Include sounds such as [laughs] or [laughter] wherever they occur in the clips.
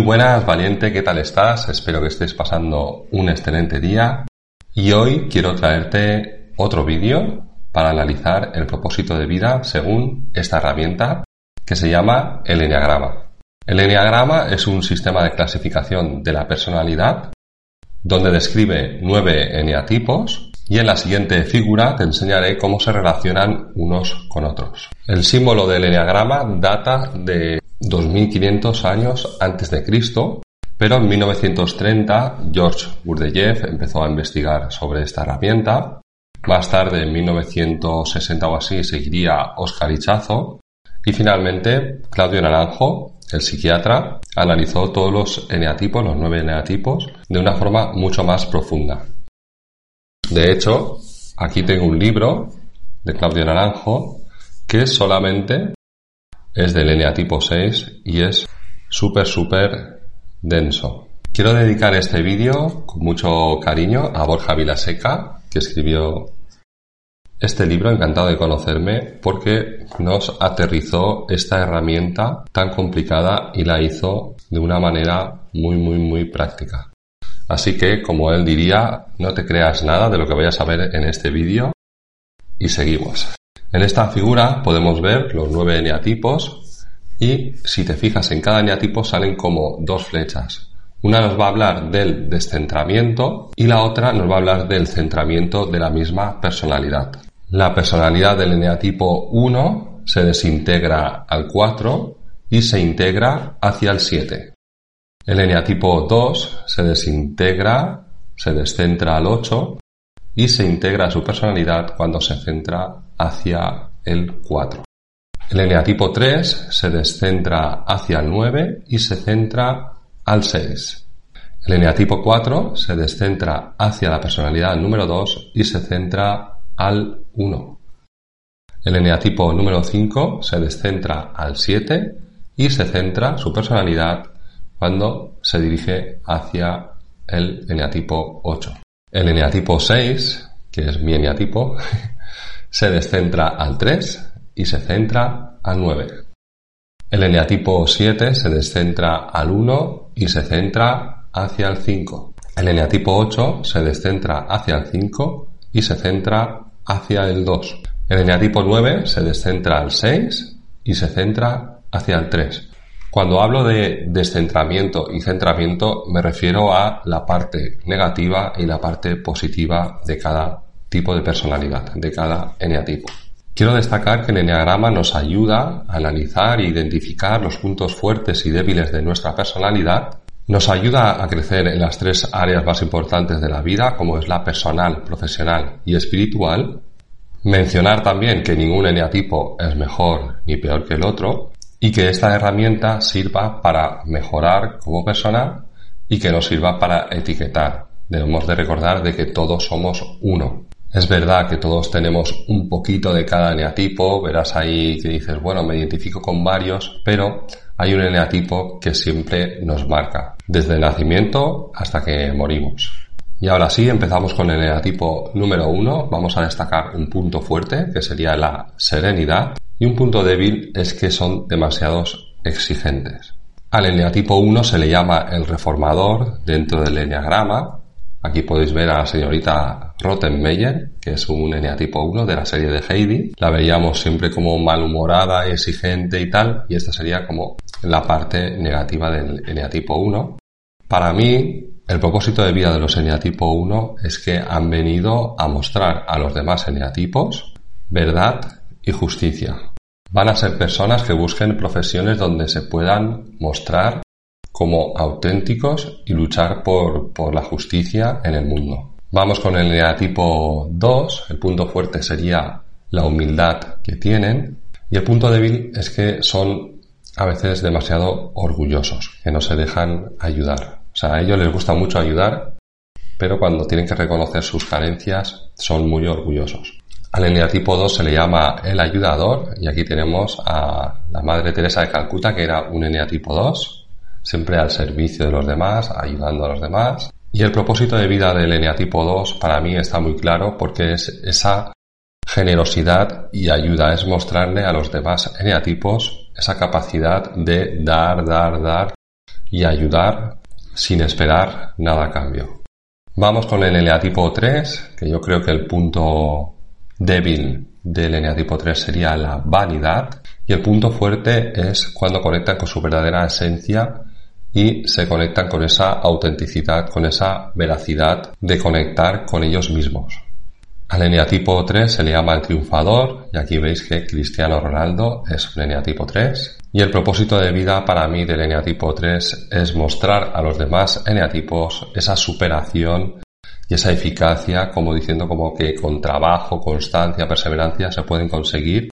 buenas, valiente, ¿qué tal estás? Espero que estés pasando un excelente día. Y hoy quiero traerte otro vídeo para analizar el propósito de vida según esta herramienta que se llama el Enneagrama. El Enneagrama es un sistema de clasificación de la personalidad donde describe nueve eneatipos y en la siguiente figura te enseñaré cómo se relacionan unos con otros. El símbolo del Enneagrama data de 2500 años antes de Cristo, pero en 1930 George Gurdjieff empezó a investigar sobre esta herramienta. Más tarde, en 1960 o así, seguiría Oscar Ichazo. Y finalmente, Claudio Naranjo, el psiquiatra, analizó todos los eneatipos, los nueve eneatipos, de una forma mucho más profunda. De hecho, aquí tengo un libro de Claudio Naranjo que solamente es del eneatipo 6 y es súper, súper denso. Quiero dedicar este vídeo con mucho cariño a Borja Vilaseca, que escribió este libro, encantado de conocerme, porque nos aterrizó esta herramienta tan complicada y la hizo de una manera muy, muy, muy práctica. Así que, como él diría, no te creas nada de lo que vayas a ver en este vídeo y seguimos. En esta figura podemos ver los nueve eneatipos y si te fijas en cada eneatipo salen como dos flechas. Una nos va a hablar del descentramiento y la otra nos va a hablar del centramiento de la misma personalidad. La personalidad del eneatipo 1 se desintegra al 4 y se integra hacia el 7. El eneatipo 2 se desintegra, se descentra al 8 y se integra a su personalidad cuando se centra hacia el 4. El eneatipo 3 se descentra hacia el 9 y se centra al 6. El eneatipo 4 se descentra hacia la personalidad número 2 y se centra al 1. El eneatipo número 5 se descentra al 7 y se centra su personalidad cuando se dirige hacia el eneatipo 8. El eneatipo 6, que es mi eneatipo, [laughs] se descentra al 3 y se centra al 9. El eneatipo 7 se descentra al 1 y se centra hacia el 5. El eneatipo 8 se descentra hacia el 5 y se centra hacia el 2. El eneatipo 9 se descentra al 6 y se centra hacia el 3. Cuando hablo de descentramiento y centramiento me refiero a la parte negativa y la parte positiva de cada tipo de personalidad, de cada eneatipo. Quiero destacar que el eneagrama nos ayuda a analizar e identificar los puntos fuertes y débiles de nuestra personalidad, nos ayuda a crecer en las tres áreas más importantes de la vida, como es la personal, profesional y espiritual, mencionar también que ningún eneatipo es mejor ni peor que el otro, y que esta herramienta sirva para mejorar como persona y que nos sirva para etiquetar. Debemos de recordar de que todos somos uno. Es verdad que todos tenemos un poquito de cada eneatipo, verás ahí que dices, bueno, me identifico con varios, pero hay un eneatipo que siempre nos marca, desde el nacimiento hasta que morimos. Y ahora sí, empezamos con el eneatipo número uno. Vamos a destacar un punto fuerte, que sería la serenidad. Y un punto débil es que son demasiados exigentes. Al eneatipo 1 se le llama el reformador dentro del eneagrama. Aquí podéis ver a la señorita Rottenmeier, que es un eneatipo 1 de la serie de Heidi. La veíamos siempre como malhumorada, exigente y tal, y esta sería como la parte negativa del eneatipo 1. Para mí, el propósito de vida de los eneatipo 1 es que han venido a mostrar a los demás eneatipos verdad y justicia. Van a ser personas que busquen profesiones donde se puedan mostrar como auténticos y luchar por, por la justicia en el mundo. Vamos con el eneatipo 2. El punto fuerte sería la humildad que tienen. Y el punto débil es que son a veces demasiado orgullosos, que no se dejan ayudar. O sea, a ellos les gusta mucho ayudar, pero cuando tienen que reconocer sus carencias son muy orgullosos. Al eneatipo 2 se le llama el ayudador y aquí tenemos a la Madre Teresa de Calcuta que era un eneatipo 2, siempre al servicio de los demás, ayudando a los demás. Y el propósito de vida del eneatipo 2 para mí está muy claro porque es esa generosidad y ayuda, es mostrarle a los demás eneatipos esa capacidad de dar, dar, dar y ayudar sin esperar nada a cambio. Vamos con el eneatipo 3, que yo creo que el punto débil del eneatipo 3 sería la vanidad y el punto fuerte es cuando conectan con su verdadera esencia y se conectan con esa autenticidad, con esa veracidad de conectar con ellos mismos. Al eneatipo 3 se le llama el triunfador y aquí veis que Cristiano Ronaldo es un eneatipo 3 y el propósito de vida para mí del eneatipo 3 es mostrar a los demás eneatipos esa superación y esa eficacia como diciendo como que con trabajo, constancia, perseverancia se pueden conseguir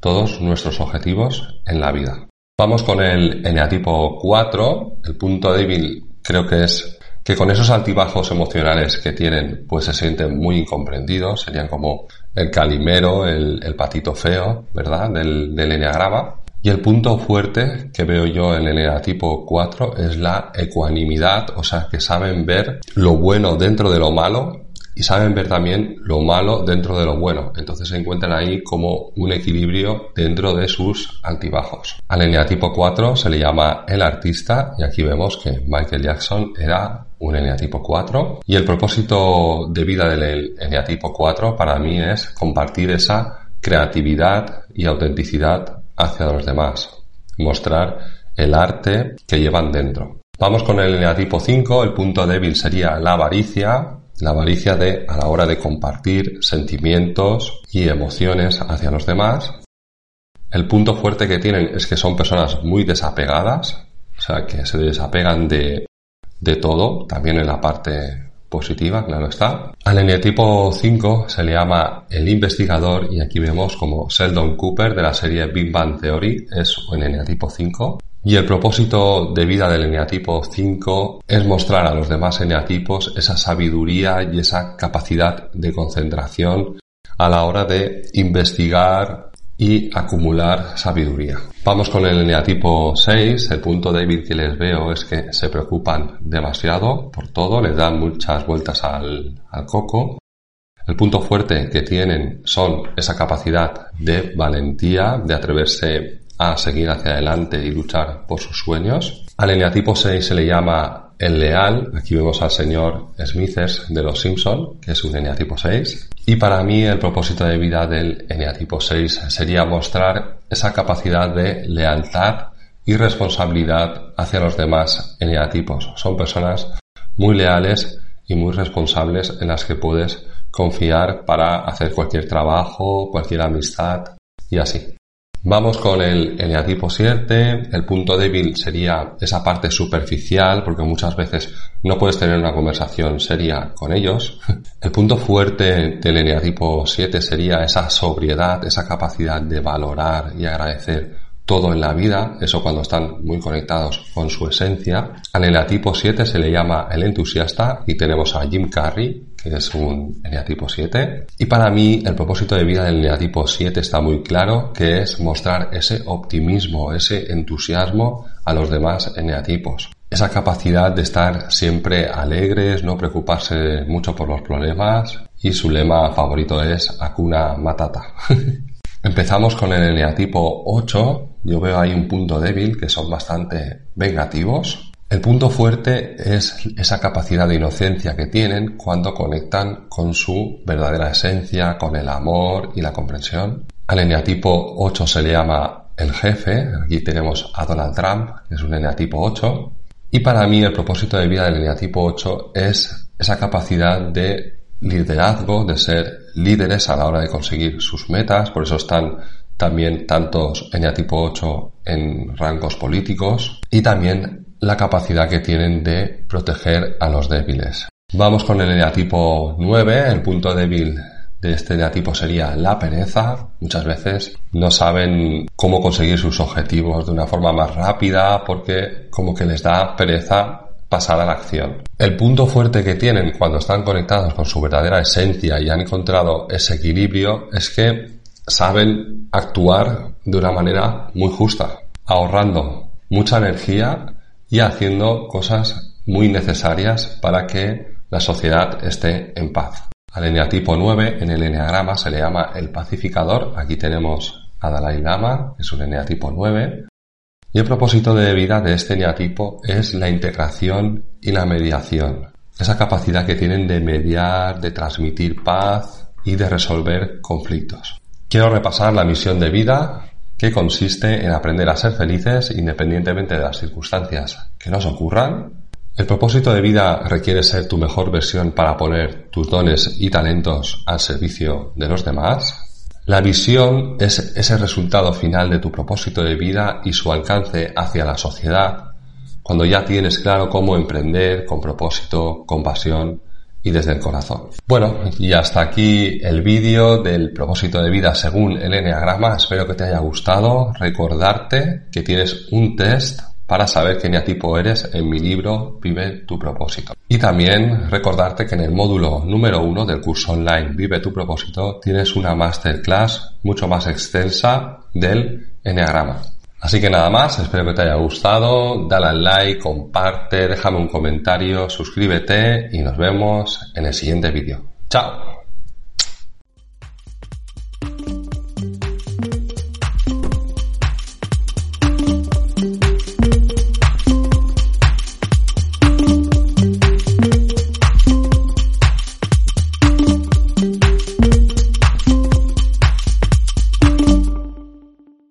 todos nuestros objetivos en la vida. Vamos con el eneatipo 4. El punto débil creo que es que con esos altibajos emocionales que tienen, pues se sienten muy incomprendidos, serían como el calimero, el, patito feo, ¿verdad? Del, del. Y el punto fuerte que veo yo en el eneatipo 4 es la ecuanimidad, o sea, que saben ver lo bueno dentro de lo malo y saben ver también lo malo dentro de lo bueno. Entonces se encuentran ahí como un equilibrio dentro de sus altibajos. Al eneatipo 4 se le llama el artista y aquí vemos que Michael Jackson era un eneatipo 4 y el propósito de vida del eneatipo 4 para mí es compartir esa creatividad y autenticidad hacia los demás, mostrar el arte que llevan dentro. Vamos con el eneatipo 5, el punto débil sería la avaricia, la avaricia de a la hora de compartir sentimientos y emociones hacia los demás. El punto fuerte que tienen es que son personas muy desapegadas, o sea, que se desapegan de, de todo, también en la parte positiva, claro está. Al eneatipo 5 se le llama el investigador y aquí vemos como Sheldon Cooper de la serie Big Bang Theory es un eneatipo 5 y el propósito de vida del eneatipo 5 es mostrar a los demás eneatipos esa sabiduría y esa capacidad de concentración a la hora de investigar y acumular sabiduría. Vamos con el eneatipo 6. El punto débil que les veo es que se preocupan demasiado por todo, les dan muchas vueltas al, al coco. El punto fuerte que tienen son esa capacidad de valentía, de atreverse a seguir hacia adelante y luchar por sus sueños. Al eneatipo 6 se le llama el leal. Aquí vemos al señor Smithers de los Simpson, que es un eneatipo 6. Y para mí el propósito de vida del eneatipo 6 sería mostrar esa capacidad de lealtad y responsabilidad hacia los demás eneatipos. Son personas muy leales y muy responsables en las que puedes confiar para hacer cualquier trabajo, cualquier amistad y así. Vamos con el eneatipo 7. El punto débil sería esa parte superficial, porque muchas veces no puedes tener una conversación seria con ellos. [laughs] El punto fuerte del eneatipo 7 sería esa sobriedad, esa capacidad de valorar y agradecer todo en la vida, eso cuando están muy conectados con su esencia. Al eneatipo 7 se le llama el entusiasta y tenemos a Jim Carrey, que es un eneatipo 7. Y para mí el propósito de vida del eneatipo 7 está muy claro, que es mostrar ese optimismo, ese entusiasmo a los demás eneatipos. Esa capacidad de estar siempre alegres, no preocuparse mucho por los problemas y su lema favorito es Akuna Matata. [laughs] Empezamos con el eneatipo 8. Yo veo ahí un punto débil que son bastante vengativos. El punto fuerte es esa capacidad de inocencia que tienen cuando conectan con su verdadera esencia, con el amor y la comprensión. Al eneatipo 8 se le llama el jefe. Aquí tenemos a Donald Trump, que es un eneatipo 8. Y para mí el propósito de vida del eneatipo 8 es esa capacidad de liderazgo, de ser líderes a la hora de conseguir sus metas. Por eso están también tantos eneatipo 8 en rangos políticos. Y también la capacidad que tienen de proteger a los débiles. Vamos con el eneatipo 9. El punto débil de este eneatipo sería la pereza. Muchas veces no saben cómo conseguir sus objetivos de una forma más rápida porque como que les da pereza pasar a la acción. El punto fuerte que tienen cuando están conectados con su verdadera esencia y han encontrado ese equilibrio es que saben actuar de una manera muy justa, ahorrando mucha energía y haciendo cosas muy necesarias para que la sociedad esté en paz. Al eneatipo 9 en el eneagrama se le llama el pacificador. Aquí tenemos a Dalai Lama, es un eneatipo 9. Y el propósito de vida de este eneatipo es la integración y la mediación. Esa capacidad que tienen de mediar, de transmitir paz y de resolver conflictos. Quiero repasar la misión de vida que consiste en aprender a ser felices independientemente de las circunstancias que nos ocurran. El propósito de vida requiere ser tu mejor versión para poner tus dones y talentos al servicio de los demás. La visión es ese resultado final de tu propósito de vida y su alcance hacia la sociedad, cuando ya tienes claro cómo emprender con propósito, con pasión y desde el corazón. Bueno, y hasta aquí el vídeo del propósito de vida según el Enneagrama. Espero que te haya gustado. Recordarte que tienes un test para saber qué neatipo eres en mi libro Vive tu propósito. Y también recordarte que en el módulo número uno del curso online Vive tu propósito tienes una masterclass mucho más extensa del Enneagrama. Así que nada más, espero que te haya gustado, dale al like, comparte, déjame un comentario, suscríbete y nos vemos en el siguiente vídeo. ¡Chao!